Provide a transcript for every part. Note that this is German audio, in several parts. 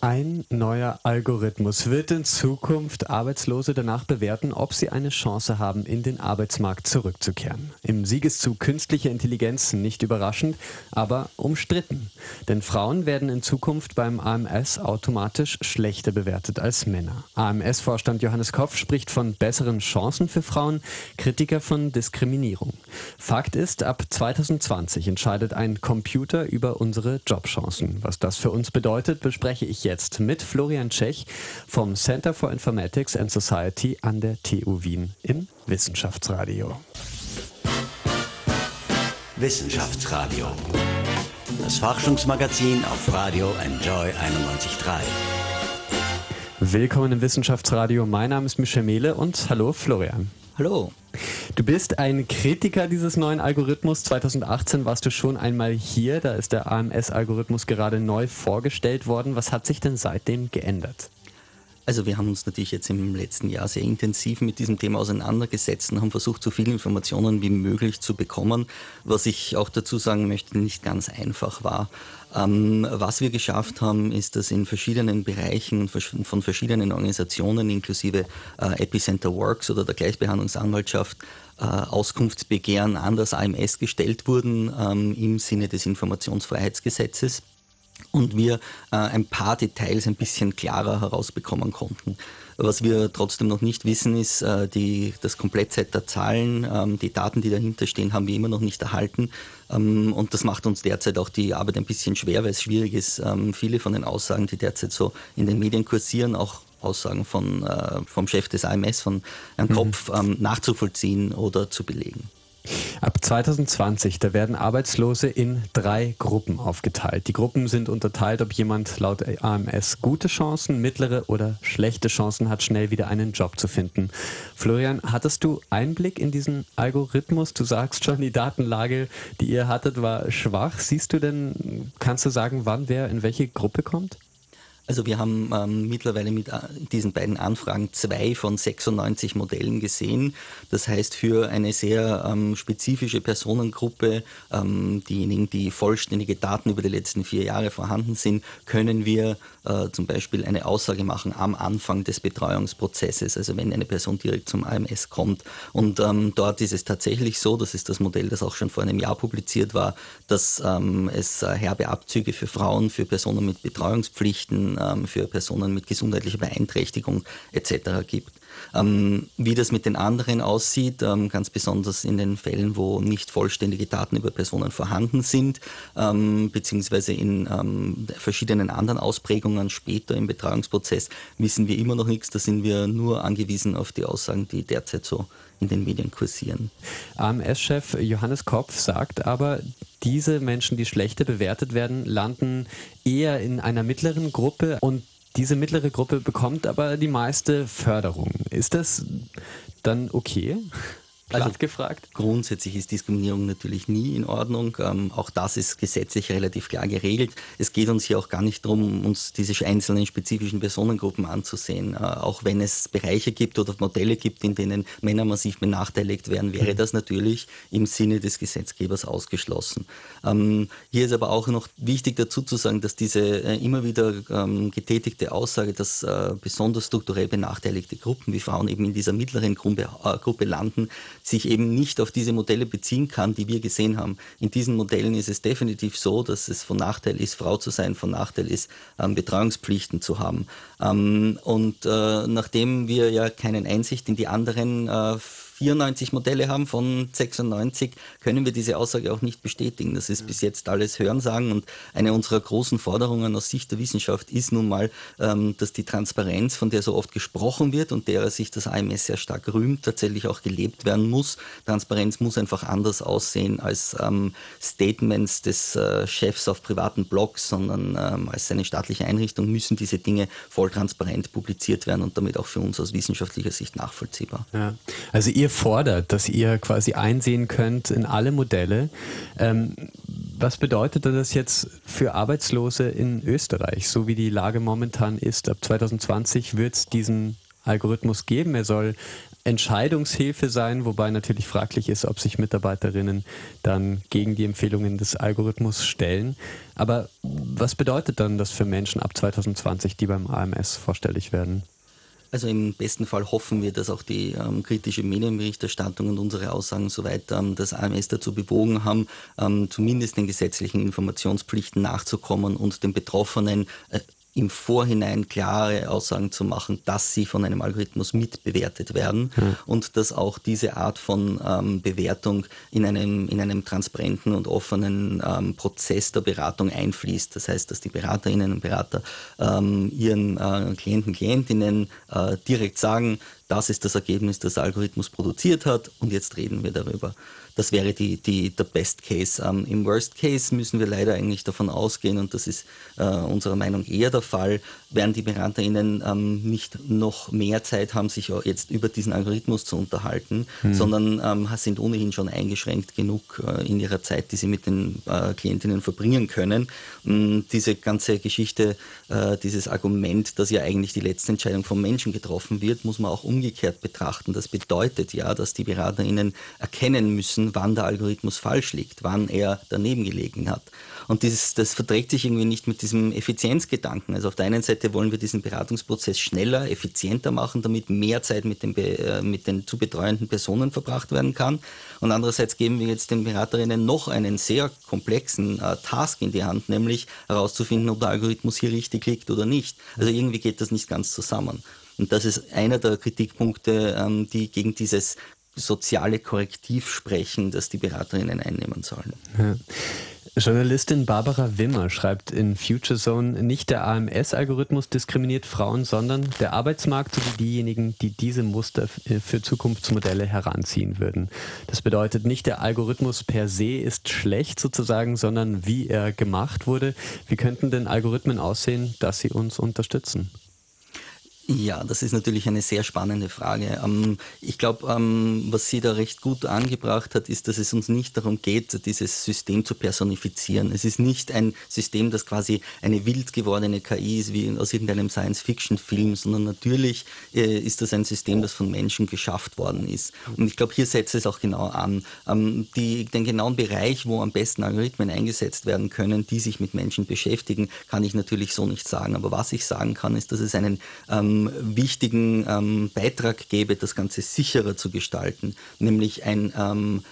Ein neuer Algorithmus wird in Zukunft Arbeitslose danach bewerten, ob sie eine Chance haben, in den Arbeitsmarkt zurückzukehren. Im Siegeszug künstlicher Intelligenz nicht überraschend, aber umstritten. Denn Frauen werden in Zukunft beim AMS automatisch schlechter bewertet als Männer. AMS-Vorstand Johannes Kopf spricht von besseren Chancen für Frauen, Kritiker von Diskriminierung. Fakt ist, ab 2020 entscheidet ein Computer über unsere Jobchancen. Was das für uns bedeutet, bespreche ich jetzt mit Florian Tschech vom Center for Informatics and Society an der TU Wien im Wissenschaftsradio. Wissenschaftsradio. Das Forschungsmagazin auf Radio Enjoy 91.3. Willkommen im Wissenschaftsradio. Mein Name ist Michel Mehle und hallo Florian. Hallo. Du bist ein Kritiker dieses neuen Algorithmus. 2018 warst du schon einmal hier. Da ist der AMS-Algorithmus gerade neu vorgestellt worden. Was hat sich denn seitdem geändert? Also wir haben uns natürlich jetzt im letzten Jahr sehr intensiv mit diesem Thema auseinandergesetzt und haben versucht, so viele Informationen wie möglich zu bekommen, was ich auch dazu sagen möchte, nicht ganz einfach war. Ähm, was wir geschafft haben, ist, dass in verschiedenen Bereichen von verschiedenen Organisationen, inklusive äh, Epicenter Works oder der Gleichbehandlungsanwaltschaft, äh, Auskunftsbegehren an das AMS gestellt wurden ähm, im Sinne des Informationsfreiheitsgesetzes und wir äh, ein paar Details ein bisschen klarer herausbekommen konnten. Was wir trotzdem noch nicht wissen, ist äh, die, das Komplettset der Zahlen. Ähm, die Daten, die dahinter stehen, haben wir immer noch nicht erhalten. Ähm, und das macht uns derzeit auch die Arbeit ein bisschen schwer, weil es schwierig ist, ähm, viele von den Aussagen, die derzeit so in den Medien kursieren, auch Aussagen von, äh, vom Chef des AMS, von Herrn mhm. Kopf, ähm, nachzuvollziehen oder zu belegen. Ab 2020, da werden Arbeitslose in drei Gruppen aufgeteilt. Die Gruppen sind unterteilt, ob jemand laut AMS gute Chancen, mittlere oder schlechte Chancen hat, schnell wieder einen Job zu finden. Florian, hattest du Einblick in diesen Algorithmus? Du sagst schon, die Datenlage, die ihr hattet, war schwach. Siehst du denn, kannst du sagen, wann wer in welche Gruppe kommt? Also wir haben ähm, mittlerweile mit äh, diesen beiden Anfragen zwei von 96 Modellen gesehen. Das heißt, für eine sehr ähm, spezifische Personengruppe, ähm, diejenigen, die vollständige Daten über die letzten vier Jahre vorhanden sind, können wir äh, zum Beispiel eine Aussage machen am Anfang des Betreuungsprozesses, also wenn eine Person direkt zum AMS kommt. Und ähm, dort ist es tatsächlich so, das ist das Modell, das auch schon vor einem Jahr publiziert war, dass ähm, es äh, herbe Abzüge für Frauen, für Personen mit Betreuungspflichten, ähm, für Personen mit gesundheitlicher Beeinträchtigung etc. gibt. Ähm, wie das mit den anderen aussieht, ähm, ganz besonders in den Fällen, wo nicht vollständige Daten über Personen vorhanden sind, ähm, beziehungsweise in verschiedenen anderen Ausprägungen später im Betreuungsprozess, wissen wir immer noch nichts. Da sind wir nur angewiesen auf die Aussagen, die derzeit so in den Medien kursieren. AMS-Chef Johannes Kopf sagt aber, diese Menschen, die schlechter bewertet werden, landen eher in einer mittleren Gruppe und diese mittlere Gruppe bekommt aber die meiste Förderung. Ist das dann okay? Platt also gefragt. Grundsätzlich ist Diskriminierung natürlich nie in Ordnung. Ähm, auch das ist gesetzlich relativ klar geregelt. Es geht uns hier auch gar nicht darum, uns diese einzelnen spezifischen Personengruppen anzusehen. Äh, auch wenn es Bereiche gibt oder Modelle gibt, in denen Männer massiv benachteiligt werden, wäre mhm. das natürlich im Sinne des Gesetzgebers ausgeschlossen. Ähm, hier ist aber auch noch wichtig dazu zu sagen, dass diese äh, immer wieder ähm, getätigte Aussage, dass äh, besonders strukturell benachteiligte Gruppen wie Frauen eben in dieser mittleren Gruppe, äh, Gruppe landen, sich eben nicht auf diese Modelle beziehen kann, die wir gesehen haben. In diesen Modellen ist es definitiv so, dass es von Nachteil ist, Frau zu sein, von Nachteil ist, ähm, Betreuungspflichten zu haben. Ähm, und äh, nachdem wir ja keine Einsicht in die anderen äh, 94 Modelle haben von 96, können wir diese Aussage auch nicht bestätigen. Das ist bis jetzt alles Hörensagen und eine unserer großen Forderungen aus Sicht der Wissenschaft ist nun mal, ähm, dass die Transparenz, von der so oft gesprochen wird und derer sich das AMS sehr stark rühmt, tatsächlich auch gelebt werden muss. Transparenz muss einfach anders aussehen als ähm, Statements des äh, Chefs auf privaten Blogs, sondern ähm, als eine staatliche Einrichtung müssen diese Dinge voll transparent publiziert werden und damit auch für uns aus wissenschaftlicher Sicht nachvollziehbar. Ja. Also ihr fordert, dass ihr quasi einsehen könnt in alle Modelle. Ähm, was bedeutet das jetzt für Arbeitslose in Österreich, so wie die Lage momentan ist? Ab 2020 wird es diesen Algorithmus geben. Er soll Entscheidungshilfe sein, wobei natürlich fraglich ist, ob sich Mitarbeiterinnen dann gegen die Empfehlungen des Algorithmus stellen. Aber was bedeutet dann das für Menschen ab 2020, die beim AMS vorstellig werden? Also im besten Fall hoffen wir, dass auch die ähm, kritische Medienberichterstattung und unsere Aussagen soweit ähm, das AMS dazu bewogen haben, ähm, zumindest den gesetzlichen Informationspflichten nachzukommen und den Betroffenen äh, im Vorhinein klare Aussagen zu machen, dass sie von einem Algorithmus mitbewertet werden mhm. und dass auch diese Art von ähm, Bewertung in einem, in einem transparenten und offenen ähm, Prozess der Beratung einfließt. Das heißt, dass die Beraterinnen und Berater ähm, ihren äh, Klienten, Klientinnen äh, direkt sagen, das ist das Ergebnis, das der Algorithmus produziert hat und jetzt reden wir darüber. Das wäre die, die, der Best Case. Ähm, Im Worst Case müssen wir leider eigentlich davon ausgehen, und das ist äh, unserer Meinung eher der Fall, werden die BeraterInnen ähm, nicht noch mehr Zeit haben, sich jetzt über diesen Algorithmus zu unterhalten, mhm. sondern ähm, sind ohnehin schon eingeschränkt genug äh, in ihrer Zeit, die sie mit den äh, Klientinnen verbringen können. Und diese ganze Geschichte, äh, dieses Argument, dass ja eigentlich die letzte Entscheidung vom Menschen getroffen wird, muss man auch umgekehrt betrachten. Das bedeutet ja, dass die BeraterInnen erkennen müssen, wann der Algorithmus falsch liegt, wann er daneben gelegen hat. Und dieses, das verträgt sich irgendwie nicht mit diesem Effizienzgedanken. Also auf der einen Seite wollen wir diesen Beratungsprozess schneller, effizienter machen, damit mehr Zeit mit den, äh, mit den zu betreuenden Personen verbracht werden kann. Und andererseits geben wir jetzt den Beraterinnen noch einen sehr komplexen äh, Task in die Hand, nämlich herauszufinden, ob der Algorithmus hier richtig liegt oder nicht. Also irgendwie geht das nicht ganz zusammen. Und das ist einer der Kritikpunkte, ähm, die gegen dieses soziale Korrektiv sprechen, das die Beraterinnen einnehmen sollen. Ja. Journalistin Barbara Wimmer schreibt in Future Zone, nicht der AMS-Algorithmus diskriminiert Frauen, sondern der Arbeitsmarkt sowie diejenigen, die diese Muster für Zukunftsmodelle heranziehen würden. Das bedeutet, nicht der Algorithmus per se ist schlecht sozusagen, sondern wie er gemacht wurde. Wie könnten denn Algorithmen aussehen, dass sie uns unterstützen? Ja, das ist natürlich eine sehr spannende Frage. Ähm, ich glaube, ähm, was sie da recht gut angebracht hat, ist, dass es uns nicht darum geht, dieses System zu personifizieren. Es ist nicht ein System, das quasi eine wild gewordene KI ist, wie aus irgendeinem Science-Fiction-Film, sondern natürlich äh, ist das ein System, das von Menschen geschafft worden ist. Und ich glaube, hier setzt es auch genau an. Ähm, die, den genauen Bereich, wo am besten Algorithmen eingesetzt werden können, die sich mit Menschen beschäftigen, kann ich natürlich so nicht sagen. Aber was ich sagen kann, ist, dass es einen wichtigen ähm, Beitrag gäbe, das Ganze sicherer zu gestalten, nämlich ein ähm,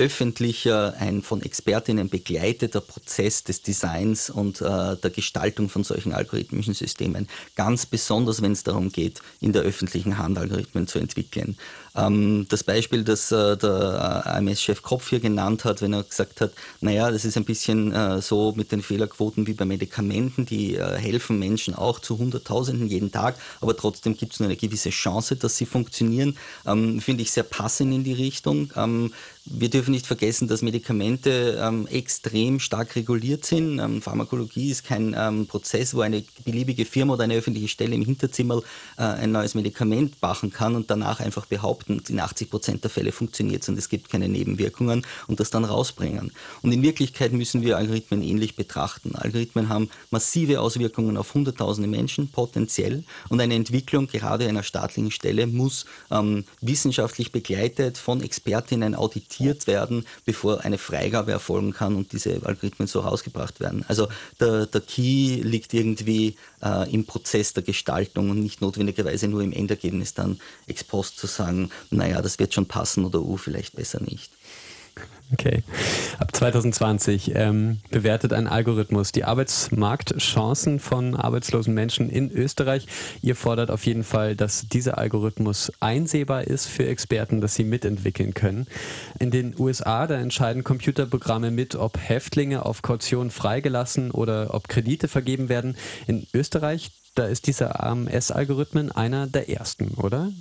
öffentlicher, ein von Expertinnen begleiteter Prozess des Designs und äh, der Gestaltung von solchen algorithmischen Systemen. Ganz besonders, wenn es darum geht, in der öffentlichen Hand Algorithmen zu entwickeln. Ähm, das Beispiel, das äh, der AMS-Chef Kopf hier genannt hat, wenn er gesagt hat, naja, das ist ein bisschen äh, so mit den Fehlerquoten wie bei Medikamenten, die äh, helfen Menschen auch zu Hunderttausenden jeden Tag, aber trotzdem gibt es nur eine gewisse Chance, dass sie funktionieren, ähm, finde ich sehr passend in die Richtung. Ähm, wir dürfen nicht vergessen, dass Medikamente ähm, extrem stark reguliert sind. Ähm, Pharmakologie ist kein ähm, Prozess, wo eine beliebige Firma oder eine öffentliche Stelle im Hinterzimmer äh, ein neues Medikament machen kann und danach einfach behaupten, in 80 Prozent der Fälle funktioniert es und es gibt keine Nebenwirkungen und das dann rausbringen. Und in Wirklichkeit müssen wir Algorithmen ähnlich betrachten. Algorithmen haben massive Auswirkungen auf hunderttausende Menschen potenziell und eine Entwicklung gerade einer staatlichen Stelle muss ähm, wissenschaftlich begleitet von Expertinnen auditiert testiert werden, bevor eine Freigabe erfolgen kann und diese Algorithmen so rausgebracht werden. Also der, der Key liegt irgendwie äh, im Prozess der Gestaltung und nicht notwendigerweise nur im Endergebnis dann ex post zu sagen, naja, das wird schon passen oder uh, vielleicht besser nicht. Okay. Ab 2020 ähm, bewertet ein Algorithmus die Arbeitsmarktchancen von arbeitslosen Menschen in Österreich. Ihr fordert auf jeden Fall, dass dieser Algorithmus einsehbar ist für Experten, dass sie mitentwickeln können. In den USA, da entscheiden Computerprogramme mit, ob Häftlinge auf Kaution freigelassen oder ob Kredite vergeben werden. In Österreich, da ist dieser AMS-Algorithmen einer der ersten, oder?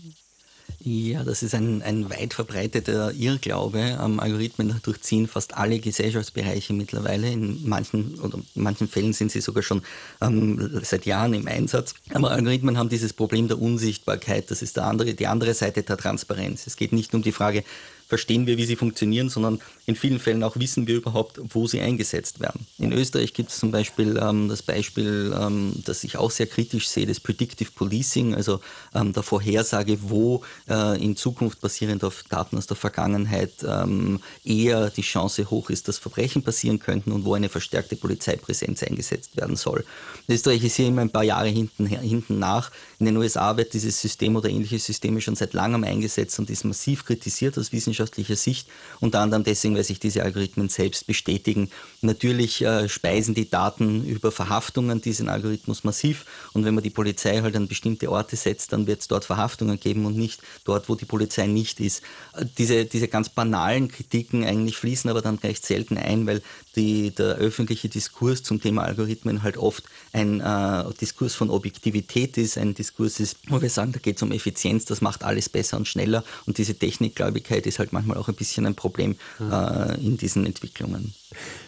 Ja, das ist ein, ein weit verbreiteter Irrglaube. Ähm, Algorithmen durchziehen fast alle Gesellschaftsbereiche mittlerweile. In manchen, oder in manchen Fällen sind sie sogar schon ähm, seit Jahren im Einsatz. Aber Algorithmen haben dieses Problem der Unsichtbarkeit. Das ist der andere, die andere Seite der Transparenz. Es geht nicht um die Frage, verstehen wir, wie sie funktionieren, sondern in vielen Fällen auch wissen wir überhaupt, wo sie eingesetzt werden. In Österreich gibt es zum Beispiel ähm, das Beispiel, ähm, das ich auch sehr kritisch sehe, das Predictive Policing, also ähm, der Vorhersage, wo äh, in Zukunft basierend auf Daten aus der Vergangenheit ähm, eher die Chance hoch ist, dass Verbrechen passieren könnten und wo eine verstärkte Polizeipräsenz eingesetzt werden soll. Österreich ist hier immer ein paar Jahre hinten, hinten nach. In den USA wird dieses System oder ähnliche Systeme schon seit langem eingesetzt und ist massiv kritisiert aus wissenschaftlicher Sicht, unter anderem deswegen, weil sich diese Algorithmen selbst bestätigen. Natürlich äh, speisen die Daten über Verhaftungen diesen Algorithmus massiv und wenn man die Polizei halt an bestimmte Orte setzt, dann wird es dort Verhaftungen geben und nicht dort, wo die Polizei nicht ist. Äh, diese, diese ganz banalen Kritiken eigentlich fließen aber dann recht selten ein, weil die, der öffentliche Diskurs zum Thema Algorithmen halt oft ein äh, Diskurs von Objektivität ist, ein Diskurs ist, wo wir sagen, da geht es um Effizienz, das macht alles besser und schneller und diese Technikgläubigkeit ist halt manchmal auch ein bisschen ein Problem äh, in diesen Entwicklungen.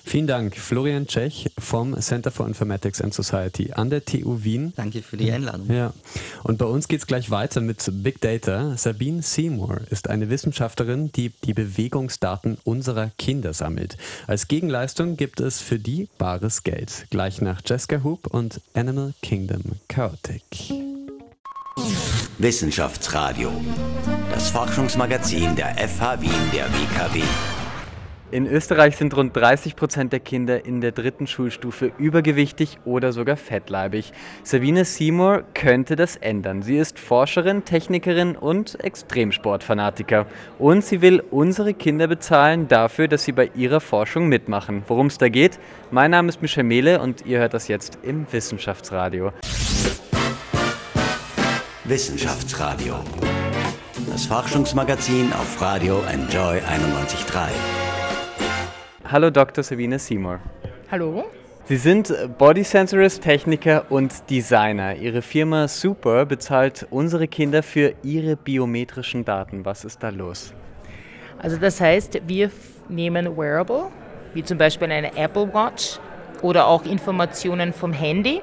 Vielen Dank, Florian Tschech vom Center for Informatics and Society an der TU Wien. Danke für die Einladung. Ja. Und bei uns geht es gleich weiter mit Big Data. Sabine Seymour ist eine Wissenschaftlerin, die die Bewegungsdaten unserer Kinder sammelt. Als Gegenleistung gibt es für die bares Geld. Gleich nach Jessica Hoop und Animal Kingdom Chaotic. Wissenschaftsradio. Das Forschungsmagazin der FH Wien der WKW. In Österreich sind rund 30 Prozent der Kinder in der dritten Schulstufe übergewichtig oder sogar fettleibig. Sabine Seymour könnte das ändern. Sie ist Forscherin, Technikerin und Extremsportfanatiker. Und sie will unsere Kinder bezahlen dafür, dass sie bei ihrer Forschung mitmachen. Worum es da geht? Mein Name ist Michel Mehle und ihr hört das jetzt im Wissenschaftsradio. Wissenschaftsradio. Das Forschungsmagazin auf Radio Enjoy 91.3. Hallo Dr. Sabine Seymour. Hallo. Sie sind Body Sensorist, Techniker und Designer. Ihre Firma Super bezahlt unsere Kinder für ihre biometrischen Daten. Was ist da los? Also das heißt, wir nehmen Wearable, wie zum Beispiel eine Apple Watch oder auch Informationen vom Handy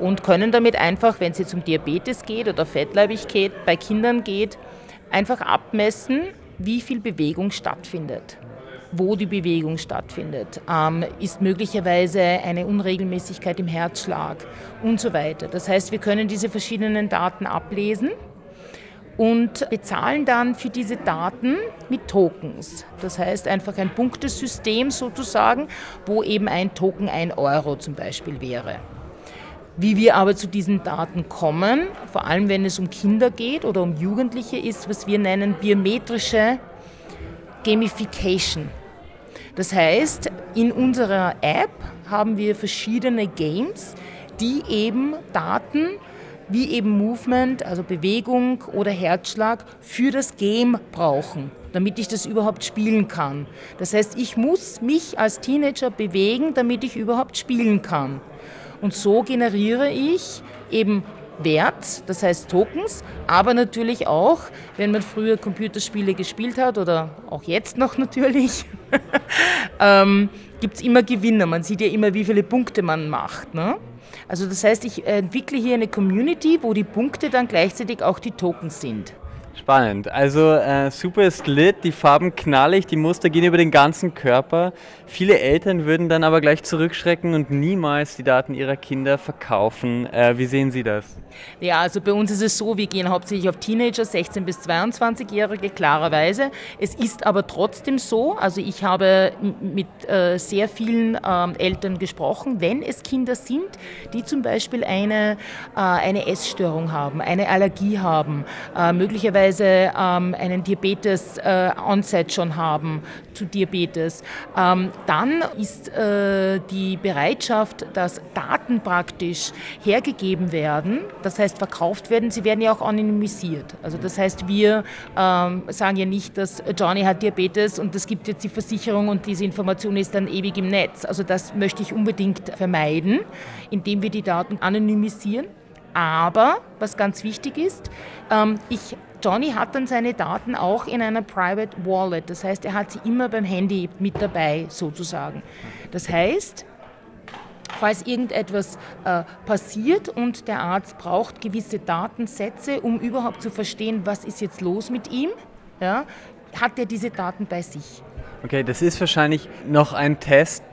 und können damit einfach, wenn es jetzt um Diabetes geht oder Fettleibigkeit bei Kindern geht, einfach abmessen, wie viel Bewegung stattfindet wo die Bewegung stattfindet, ähm, ist möglicherweise eine Unregelmäßigkeit im Herzschlag und so weiter. Das heißt, wir können diese verschiedenen Daten ablesen und bezahlen dann für diese Daten mit Tokens. Das heißt einfach ein Punktesystem sozusagen, wo eben ein Token ein Euro zum Beispiel wäre. Wie wir aber zu diesen Daten kommen, vor allem wenn es um Kinder geht oder um Jugendliche, ist, was wir nennen biometrische Gamification. Das heißt, in unserer App haben wir verschiedene Games, die eben Daten wie eben Movement, also Bewegung oder Herzschlag für das Game brauchen, damit ich das überhaupt spielen kann. Das heißt, ich muss mich als Teenager bewegen, damit ich überhaupt spielen kann. Und so generiere ich eben Wert, das heißt Tokens, aber natürlich auch, wenn man früher Computerspiele gespielt hat oder auch jetzt noch natürlich, ähm, gibt es immer Gewinner. Man sieht ja immer, wie viele Punkte man macht. Ne? Also das heißt, ich entwickle hier eine Community, wo die Punkte dann gleichzeitig auch die Tokens sind. Spannend. Also äh, super ist lit, die Farben knallig, die Muster gehen über den ganzen Körper. Viele Eltern würden dann aber gleich zurückschrecken und niemals die Daten ihrer Kinder verkaufen. Äh, wie sehen Sie das? Ja, also bei uns ist es so, wir gehen hauptsächlich auf Teenager, 16 bis 22-Jährige, klarerweise. Es ist aber trotzdem so, also ich habe mit äh, sehr vielen ähm, Eltern gesprochen, wenn es Kinder sind, die zum Beispiel eine, äh, eine Essstörung haben, eine Allergie haben, äh, möglicherweise ähm, einen Diabetes-Onset äh, schon haben zu Diabetes, ähm, dann ist äh, die Bereitschaft, dass Daten praktisch hergegeben werden, das heißt verkauft werden, sie werden ja auch anonymisiert. Also das heißt, wir ähm, sagen ja nicht, dass Johnny hat Diabetes und es gibt jetzt die Versicherung und diese Information ist dann ewig im Netz. Also das möchte ich unbedingt vermeiden, indem wir die Daten anonymisieren. Aber was ganz wichtig ist, ähm, ich Johnny hat dann seine Daten auch in einer Private Wallet. Das heißt, er hat sie immer beim Handy mit dabei, sozusagen. Das heißt, falls irgendetwas äh, passiert und der Arzt braucht gewisse Datensätze, um überhaupt zu verstehen, was ist jetzt los mit ihm, ja, hat er diese Daten bei sich. Okay, das ist wahrscheinlich noch ein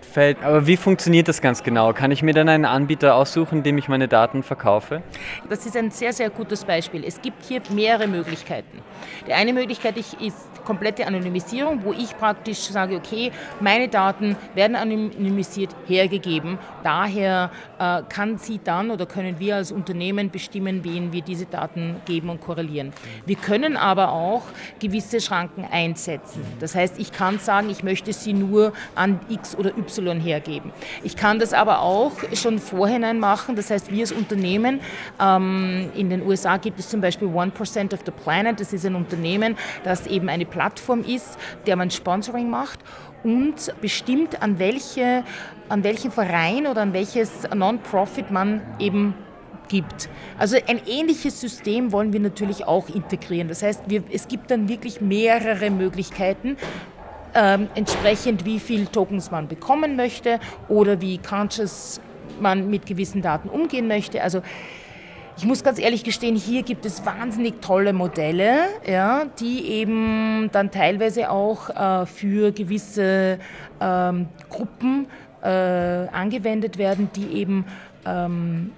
Testfeld. Aber wie funktioniert das ganz genau? Kann ich mir dann einen Anbieter aussuchen, dem ich meine Daten verkaufe? Das ist ein sehr, sehr gutes Beispiel. Es gibt hier mehrere Möglichkeiten. Die eine Möglichkeit ist komplette Anonymisierung, wo ich praktisch sage, okay, meine Daten werden anonymisiert hergegeben. Daher äh, kann sie dann oder können wir als Unternehmen bestimmen, wen wir diese Daten geben und korrelieren. Wir können aber auch gewisse Schranken einsetzen. Das heißt, ich kann sagen, ich möchte sie nur an X oder Y hergeben. Ich kann das aber auch schon vorhinein machen. Das heißt, wir als Unternehmen, ähm, in den USA gibt es zum Beispiel 1% of the Planet. Das ist ein Unternehmen, das eben eine Plattform ist, der man Sponsoring macht und bestimmt, an, welche, an welchen Verein oder an welches Non-Profit man eben gibt. Also ein ähnliches System wollen wir natürlich auch integrieren. Das heißt, wir, es gibt dann wirklich mehrere Möglichkeiten, ähm, entsprechend wie viel Tokens man bekommen möchte oder wie conscious man mit gewissen Daten umgehen möchte. Also ich muss ganz ehrlich gestehen, hier gibt es wahnsinnig tolle Modelle, ja, die eben dann teilweise auch äh, für gewisse ähm, Gruppen äh, angewendet werden, die eben ähm,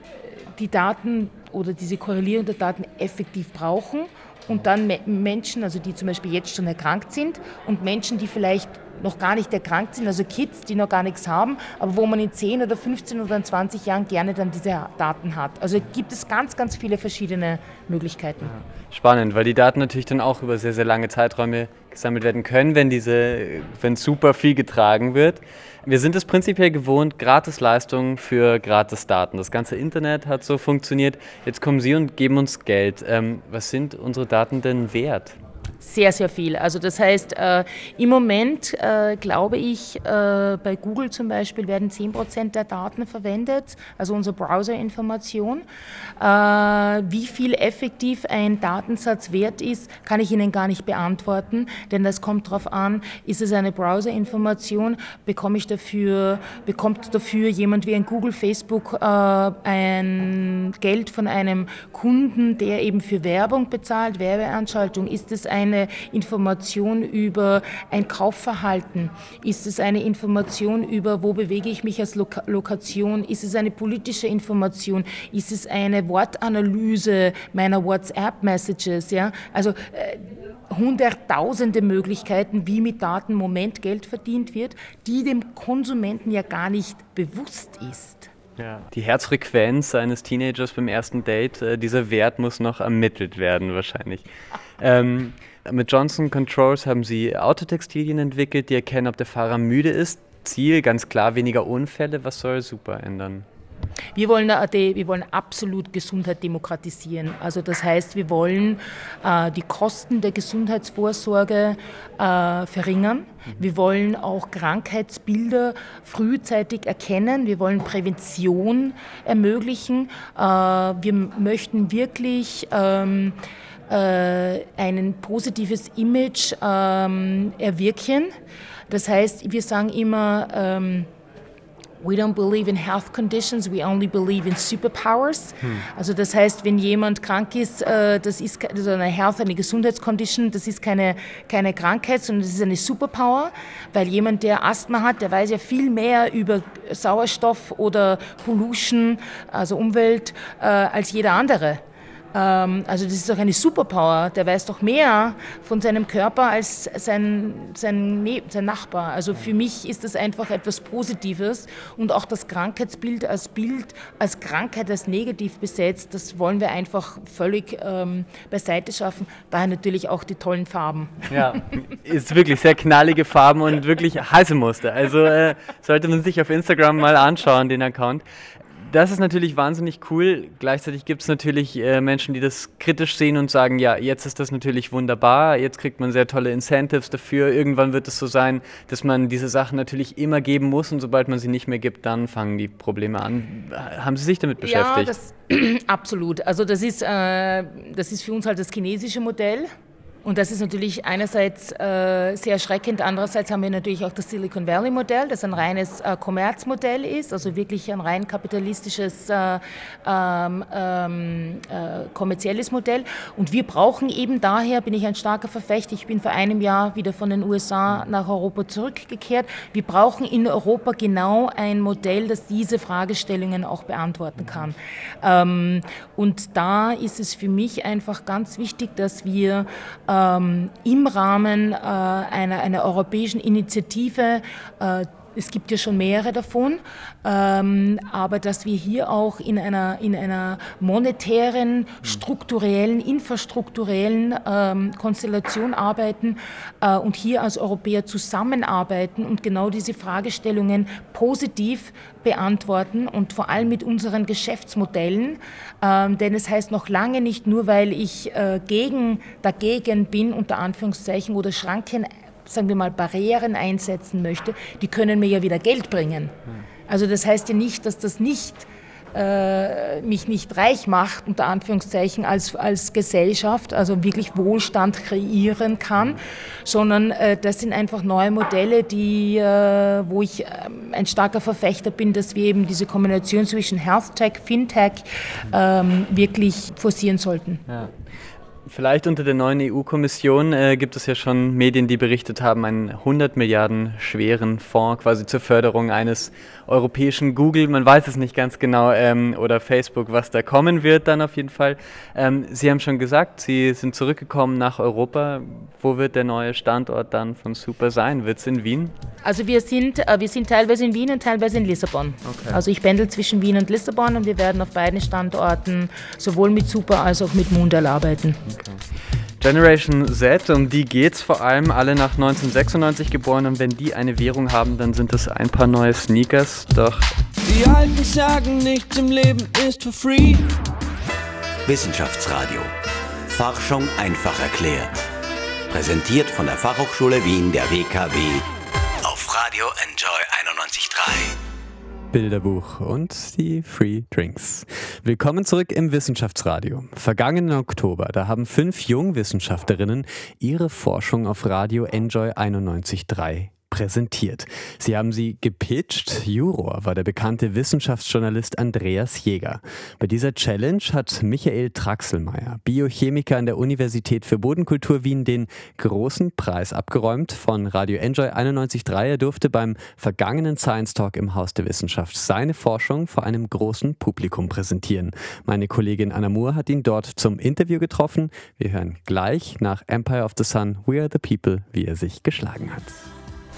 die Daten oder diese Korrelierung der Daten effektiv brauchen und dann Menschen, also die zum Beispiel jetzt schon erkrankt sind und Menschen, die vielleicht noch gar nicht erkrankt sind, also Kids, die noch gar nichts haben, aber wo man in 10 oder 15 oder 20 Jahren gerne dann diese Daten hat. Also gibt es ganz, ganz viele verschiedene Möglichkeiten. Spannend, weil die Daten natürlich dann auch über sehr, sehr lange Zeiträume gesammelt werden können, wenn diese, wenn super viel getragen wird. Wir sind es prinzipiell gewohnt, Gratisleistungen für Gratisdaten. Das ganze Internet hat so funktioniert. Jetzt kommen Sie und geben uns Geld. Ähm, was sind unsere Daten denn wert? Sehr, sehr viel. Also das heißt, äh, im Moment äh, glaube ich, äh, bei Google zum Beispiel werden 10% der Daten verwendet, also unsere Browserinformation. Äh, wie viel effektiv ein Datensatz wert ist, kann ich Ihnen gar nicht beantworten, denn das kommt darauf an, ist es eine Browserinformation, bekomme ich dafür, bekommt dafür jemand wie ein Google, Facebook äh, ein Geld von einem Kunden, der eben für Werbung bezahlt, Werbeanschaltung, ist es ein eine Information über ein Kaufverhalten? Ist es eine Information über, wo bewege ich mich als Loka Lokation? Ist es eine politische Information? Ist es eine Wortanalyse meiner WhatsApp-Messages? Ja? Also äh, hunderttausende Möglichkeiten, wie mit Daten Moment Geld verdient wird, die dem Konsumenten ja gar nicht bewusst ist. Ja. Die Herzfrequenz eines Teenagers beim ersten Date, äh, dieser Wert muss noch ermittelt werden wahrscheinlich. Ähm, mit Johnson Controls haben sie Autotextilien entwickelt, die erkennen, ob der Fahrer müde ist. Ziel ganz klar weniger Unfälle. Was soll super ändern? Wir wollen, wir wollen absolut Gesundheit demokratisieren. Also das heißt, wir wollen äh, die Kosten der Gesundheitsvorsorge äh, verringern. Wir wollen auch Krankheitsbilder frühzeitig erkennen. Wir wollen Prävention ermöglichen. Äh, wir möchten wirklich ähm, äh, ein positives Image ähm, erwirken. Das heißt, wir sagen immer, ähm, We don't believe in health conditions, we only believe in superpowers. Hm. Also das heißt, wenn jemand krank ist, äh, das ist also eine Health, eine Gesundheitscondition, das ist keine, keine Krankheit, sondern das ist eine Superpower, weil jemand, der Asthma hat, der weiß ja viel mehr über Sauerstoff oder Pollution, also Umwelt, äh, als jeder andere. Ähm, also das ist doch eine Superpower. Der weiß doch mehr von seinem Körper als sein, sein, sein Nachbar. Also für mich ist das einfach etwas Positives und auch das Krankheitsbild als Bild, als Krankheit, als negativ besetzt, das wollen wir einfach völlig ähm, beiseite schaffen. Daher natürlich auch die tollen Farben. Ja, ist wirklich sehr knallige Farben und wirklich heiße Muster. Also äh, sollte man sich auf Instagram mal anschauen, den Account das ist natürlich wahnsinnig cool. Gleichzeitig gibt es natürlich äh, Menschen, die das kritisch sehen und sagen, ja, jetzt ist das natürlich wunderbar, jetzt kriegt man sehr tolle Incentives dafür. Irgendwann wird es so sein, dass man diese Sachen natürlich immer geben muss und sobald man sie nicht mehr gibt, dann fangen die Probleme an. Haben Sie sich damit beschäftigt? Ja, das, absolut. Also das ist, äh, das ist für uns halt das chinesische Modell. Und das ist natürlich einerseits äh, sehr erschreckend, andererseits haben wir natürlich auch das Silicon Valley Modell, das ein reines äh, Kommerzmodell ist, also wirklich ein rein kapitalistisches, äh, ähm, ähm, äh, kommerzielles Modell. Und wir brauchen eben daher, bin ich ein starker Verfechter, ich bin vor einem Jahr wieder von den USA nach Europa zurückgekehrt, wir brauchen in Europa genau ein Modell, das diese Fragestellungen auch beantworten kann. Ähm, und da ist es für mich einfach ganz wichtig, dass wir ähm, im Rahmen äh, einer, einer europäischen Initiative äh, es gibt ja schon mehrere davon, ähm, aber dass wir hier auch in einer, in einer monetären, strukturellen, infrastrukturellen ähm, Konstellation arbeiten äh, und hier als Europäer zusammenarbeiten und genau diese Fragestellungen positiv beantworten und vor allem mit unseren Geschäftsmodellen. Ähm, denn es heißt noch lange nicht nur, weil ich äh, gegen, dagegen bin, unter Anführungszeichen, oder Schranken sagen wir mal, Barrieren einsetzen möchte, die können mir ja wieder Geld bringen. Also das heißt ja nicht, dass das nicht äh, mich nicht reich macht, unter Anführungszeichen, als, als Gesellschaft, also wirklich Wohlstand kreieren kann, sondern äh, das sind einfach neue Modelle, die, äh, wo ich ähm, ein starker Verfechter bin, dass wir eben diese Kombination zwischen Health Tech, Fintech ähm, wirklich forcieren sollten. Ja. Vielleicht unter der neuen EU-Kommission äh, gibt es ja schon Medien, die berichtet haben, einen 100 Milliarden schweren Fonds quasi zur Förderung eines europäischen Google. Man weiß es nicht ganz genau ähm, oder Facebook, was da kommen wird dann auf jeden Fall. Ähm, Sie haben schon gesagt, Sie sind zurückgekommen nach Europa. Wo wird der neue Standort dann von Super sein? Wird es in Wien? Also wir sind, äh, wir sind teilweise in Wien und teilweise in Lissabon. Okay. Also ich pendel zwischen Wien und Lissabon und wir werden auf beiden Standorten sowohl mit Super als auch mit Mundal arbeiten. Okay. Generation Z, um die geht's vor allem, alle nach 1996 geboren und wenn die eine Währung haben, dann sind das ein paar neue Sneakers, doch... Die Alten sagen, nichts im Leben ist for free. Wissenschaftsradio. Forschung einfach erklärt. Präsentiert von der Fachhochschule Wien der WKW auf Radio Enjoy 91.3. Bilderbuch und die Free Drinks. Willkommen zurück im Wissenschaftsradio. Vergangenen Oktober, da haben fünf Jungwissenschaftlerinnen ihre Forschung auf Radio Enjoy 91.3 präsentiert. Sie haben sie gepitcht. Juror war der bekannte Wissenschaftsjournalist Andreas Jäger. Bei dieser Challenge hat Michael Traxelmeier, Biochemiker an der Universität für Bodenkultur Wien, den großen Preis abgeräumt von Radio Enjoy 91.3. Er durfte beim vergangenen Science Talk im Haus der Wissenschaft seine Forschung vor einem großen Publikum präsentieren. Meine Kollegin Anna Moore hat ihn dort zum Interview getroffen. Wir hören gleich nach Empire of the Sun, We Are the People, wie er sich geschlagen hat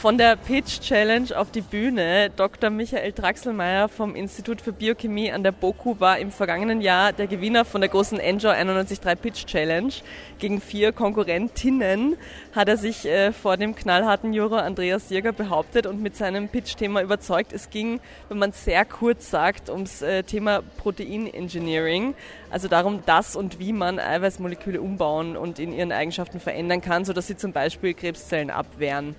von der Pitch Challenge auf die Bühne. Dr. Michael Draxelmeier vom Institut für Biochemie an der BOKU war im vergangenen Jahr der Gewinner von der großen Enjoy 91.3 Pitch Challenge. Gegen vier Konkurrentinnen hat er sich äh, vor dem knallharten Juror Andreas Jäger behauptet und mit seinem Pitch-Thema überzeugt. Es ging, wenn man sehr kurz sagt, ums äh, Thema Protein Engineering. Also darum, dass und wie man Eiweißmoleküle umbauen und in ihren Eigenschaften verändern kann, sodass sie zum Beispiel Krebszellen abwehren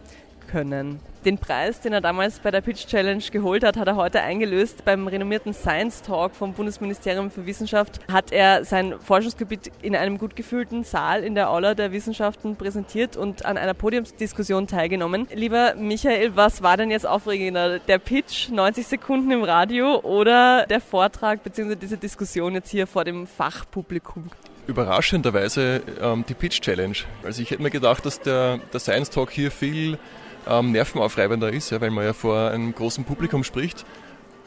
können. Den Preis, den er damals bei der Pitch Challenge geholt hat, hat er heute eingelöst. Beim renommierten Science Talk vom Bundesministerium für Wissenschaft hat er sein Forschungsgebiet in einem gut gefühlten Saal in der Aula der Wissenschaften präsentiert und an einer Podiumsdiskussion teilgenommen. Lieber Michael, was war denn jetzt aufregender? Der Pitch, 90 Sekunden im Radio oder der Vortrag bzw. diese Diskussion jetzt hier vor dem Fachpublikum? Überraschenderweise ähm, die Pitch Challenge. Also ich hätte mir gedacht, dass der, der Science Talk hier viel ähm, nervenaufreibender ist, ja, weil man ja vor einem großen Publikum spricht.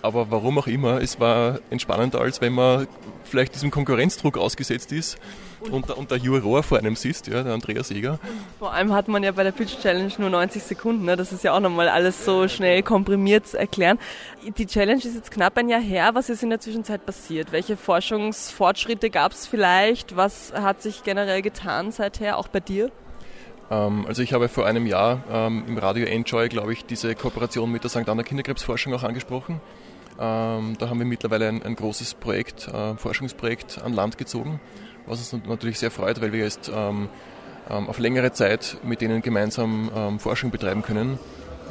Aber warum auch immer, es war entspannender, als wenn man vielleicht diesem Konkurrenzdruck ausgesetzt ist und, und der Juror vor einem sitzt, ja, der Andreas Eger. Vor allem hat man ja bei der Pitch Challenge nur 90 Sekunden, ne? das ist ja auch nochmal alles so schnell komprimiert zu erklären. Die Challenge ist jetzt knapp ein Jahr her. Was ist in der Zwischenzeit passiert? Welche Forschungsfortschritte gab es vielleicht? Was hat sich generell getan seither, auch bei dir? Ähm, also ich habe vor einem Jahr ähm, im Radio Enjoy, glaube ich, diese Kooperation mit der St. Anna Kinderkrebsforschung auch angesprochen. Ähm, da haben wir mittlerweile ein, ein großes Projekt, äh, Forschungsprojekt an Land gezogen, was uns natürlich sehr freut, weil wir jetzt auf längere Zeit mit denen gemeinsam Forschung betreiben können.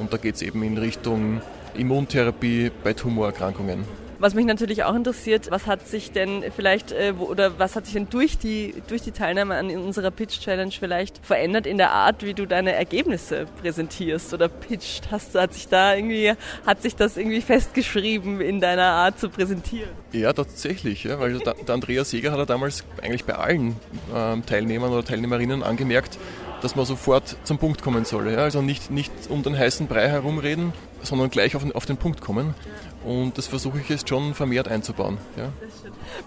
Und da geht es eben in Richtung Immuntherapie bei Tumorerkrankungen. Was mich natürlich auch interessiert, was hat sich denn vielleicht äh, wo, oder was hat sich denn durch die, durch die Teilnahme an unserer Pitch Challenge vielleicht verändert in der Art, wie du deine Ergebnisse präsentierst oder pitcht? Hast, hat sich da irgendwie, hat sich das irgendwie festgeschrieben in deiner Art zu präsentieren? Ja, tatsächlich, ja, weil der, der Andreas Jäger hat ja damals eigentlich bei allen ähm, Teilnehmern oder Teilnehmerinnen angemerkt, dass man sofort zum Punkt kommen soll. Ja? Also nicht, nicht um den heißen Brei herumreden, sondern gleich auf den, auf den Punkt kommen. Und das versuche ich jetzt schon vermehrt einzubauen. Ja.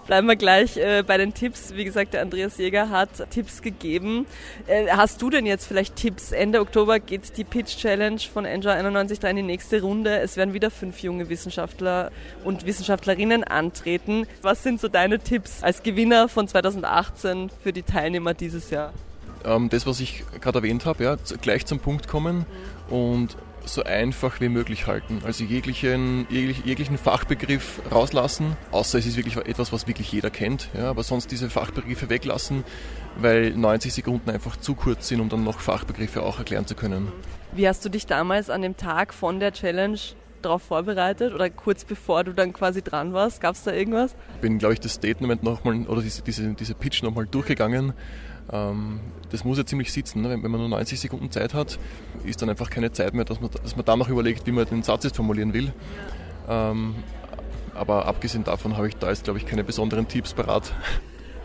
Bleiben wir gleich äh, bei den Tipps. Wie gesagt, der Andreas Jäger hat Tipps gegeben. Äh, hast du denn jetzt vielleicht Tipps? Ende Oktober geht die Pitch Challenge von Enjoy 91 in die nächste Runde. Es werden wieder fünf junge Wissenschaftler und Wissenschaftlerinnen antreten. Was sind so deine Tipps als Gewinner von 2018 für die Teilnehmer dieses Jahr? Ähm, das, was ich gerade erwähnt habe, ja, gleich zum Punkt kommen und so einfach wie möglich halten. Also jeglichen, jeglichen Fachbegriff rauslassen, außer es ist wirklich etwas, was wirklich jeder kennt. Ja, aber sonst diese Fachbegriffe weglassen, weil 90 Sekunden einfach zu kurz sind, um dann noch Fachbegriffe auch erklären zu können. Wie hast du dich damals an dem Tag von der Challenge darauf vorbereitet oder kurz bevor du dann quasi dran warst? Gab es da irgendwas? Ich bin, glaube ich, das Statement nochmal oder diese, diese, diese Pitch nochmal durchgegangen das muss ja ziemlich sitzen. Ne? Wenn, man nur 90 Sekunden Zeit hat, ist dann einfach keine Zeit mehr, dass man, dass man dann noch überlegt, wie man den Satz jetzt formulieren will. Ähm, aber abgesehen davon habe ich da jetzt, glaube ich, keine besonderen Tipps parat.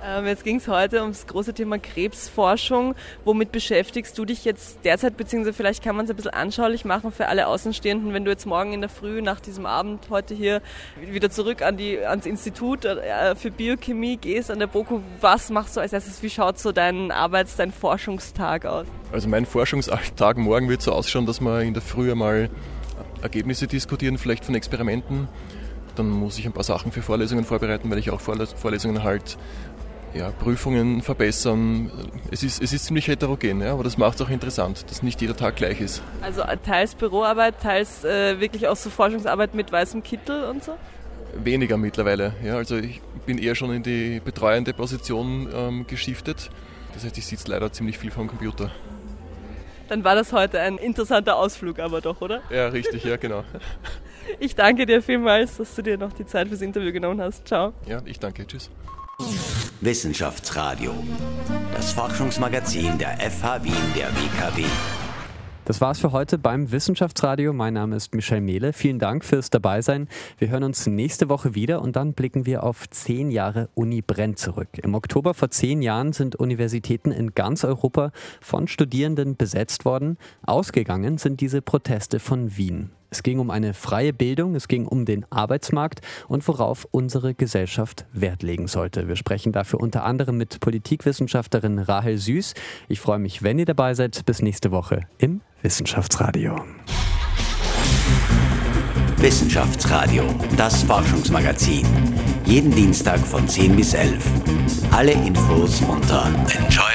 Ähm, jetzt ging es heute ums große Thema Krebsforschung. Womit beschäftigst du dich jetzt derzeit, beziehungsweise vielleicht kann man es ein bisschen anschaulich machen für alle Außenstehenden, wenn du jetzt morgen in der Früh nach diesem Abend heute hier wieder zurück an die, ans Institut äh, für Biochemie gehst an der BOKU. Was machst du als erstes? Wie schaut so dein Arbeits-, dein Forschungstag aus? Also mein Forschungstag morgen wird so ausschauen, dass wir in der Früh einmal Ergebnisse diskutieren, vielleicht von Experimenten. Dann muss ich ein paar Sachen für Vorlesungen vorbereiten, weil ich auch Vorlesungen halt ja, Prüfungen verbessern. Es ist, es ist ziemlich heterogen, ja, aber das macht es auch interessant, dass nicht jeder Tag gleich ist. Also teils Büroarbeit, teils äh, wirklich auch so Forschungsarbeit mit weißem Kittel und so? Weniger mittlerweile. Ja, also ich bin eher schon in die betreuende Position ähm, geschiftet. Das heißt, ich sitze leider ziemlich viel vom Computer. Dann war das heute ein interessanter Ausflug aber doch, oder? Ja, richtig, ja, genau. Ich danke dir vielmals, dass du dir noch die Zeit fürs Interview genommen hast. Ciao. Ja, ich danke. Tschüss. Wissenschaftsradio, das Forschungsmagazin der FH Wien der WKW. Das war's für heute beim Wissenschaftsradio. Mein Name ist Michel Mehle. Vielen Dank fürs Dabeisein. Wir hören uns nächste Woche wieder und dann blicken wir auf zehn Jahre Uni Brenn zurück. Im Oktober vor zehn Jahren sind Universitäten in ganz Europa von Studierenden besetzt worden. Ausgegangen sind diese Proteste von Wien. Es ging um eine freie Bildung, es ging um den Arbeitsmarkt und worauf unsere Gesellschaft Wert legen sollte. Wir sprechen dafür unter anderem mit Politikwissenschaftlerin Rahel Süß. Ich freue mich, wenn ihr dabei seid. Bis nächste Woche im Wissenschaftsradio. Wissenschaftsradio, das Forschungsmagazin. Jeden Dienstag von 10 bis 11. Alle Infos unter Enjoy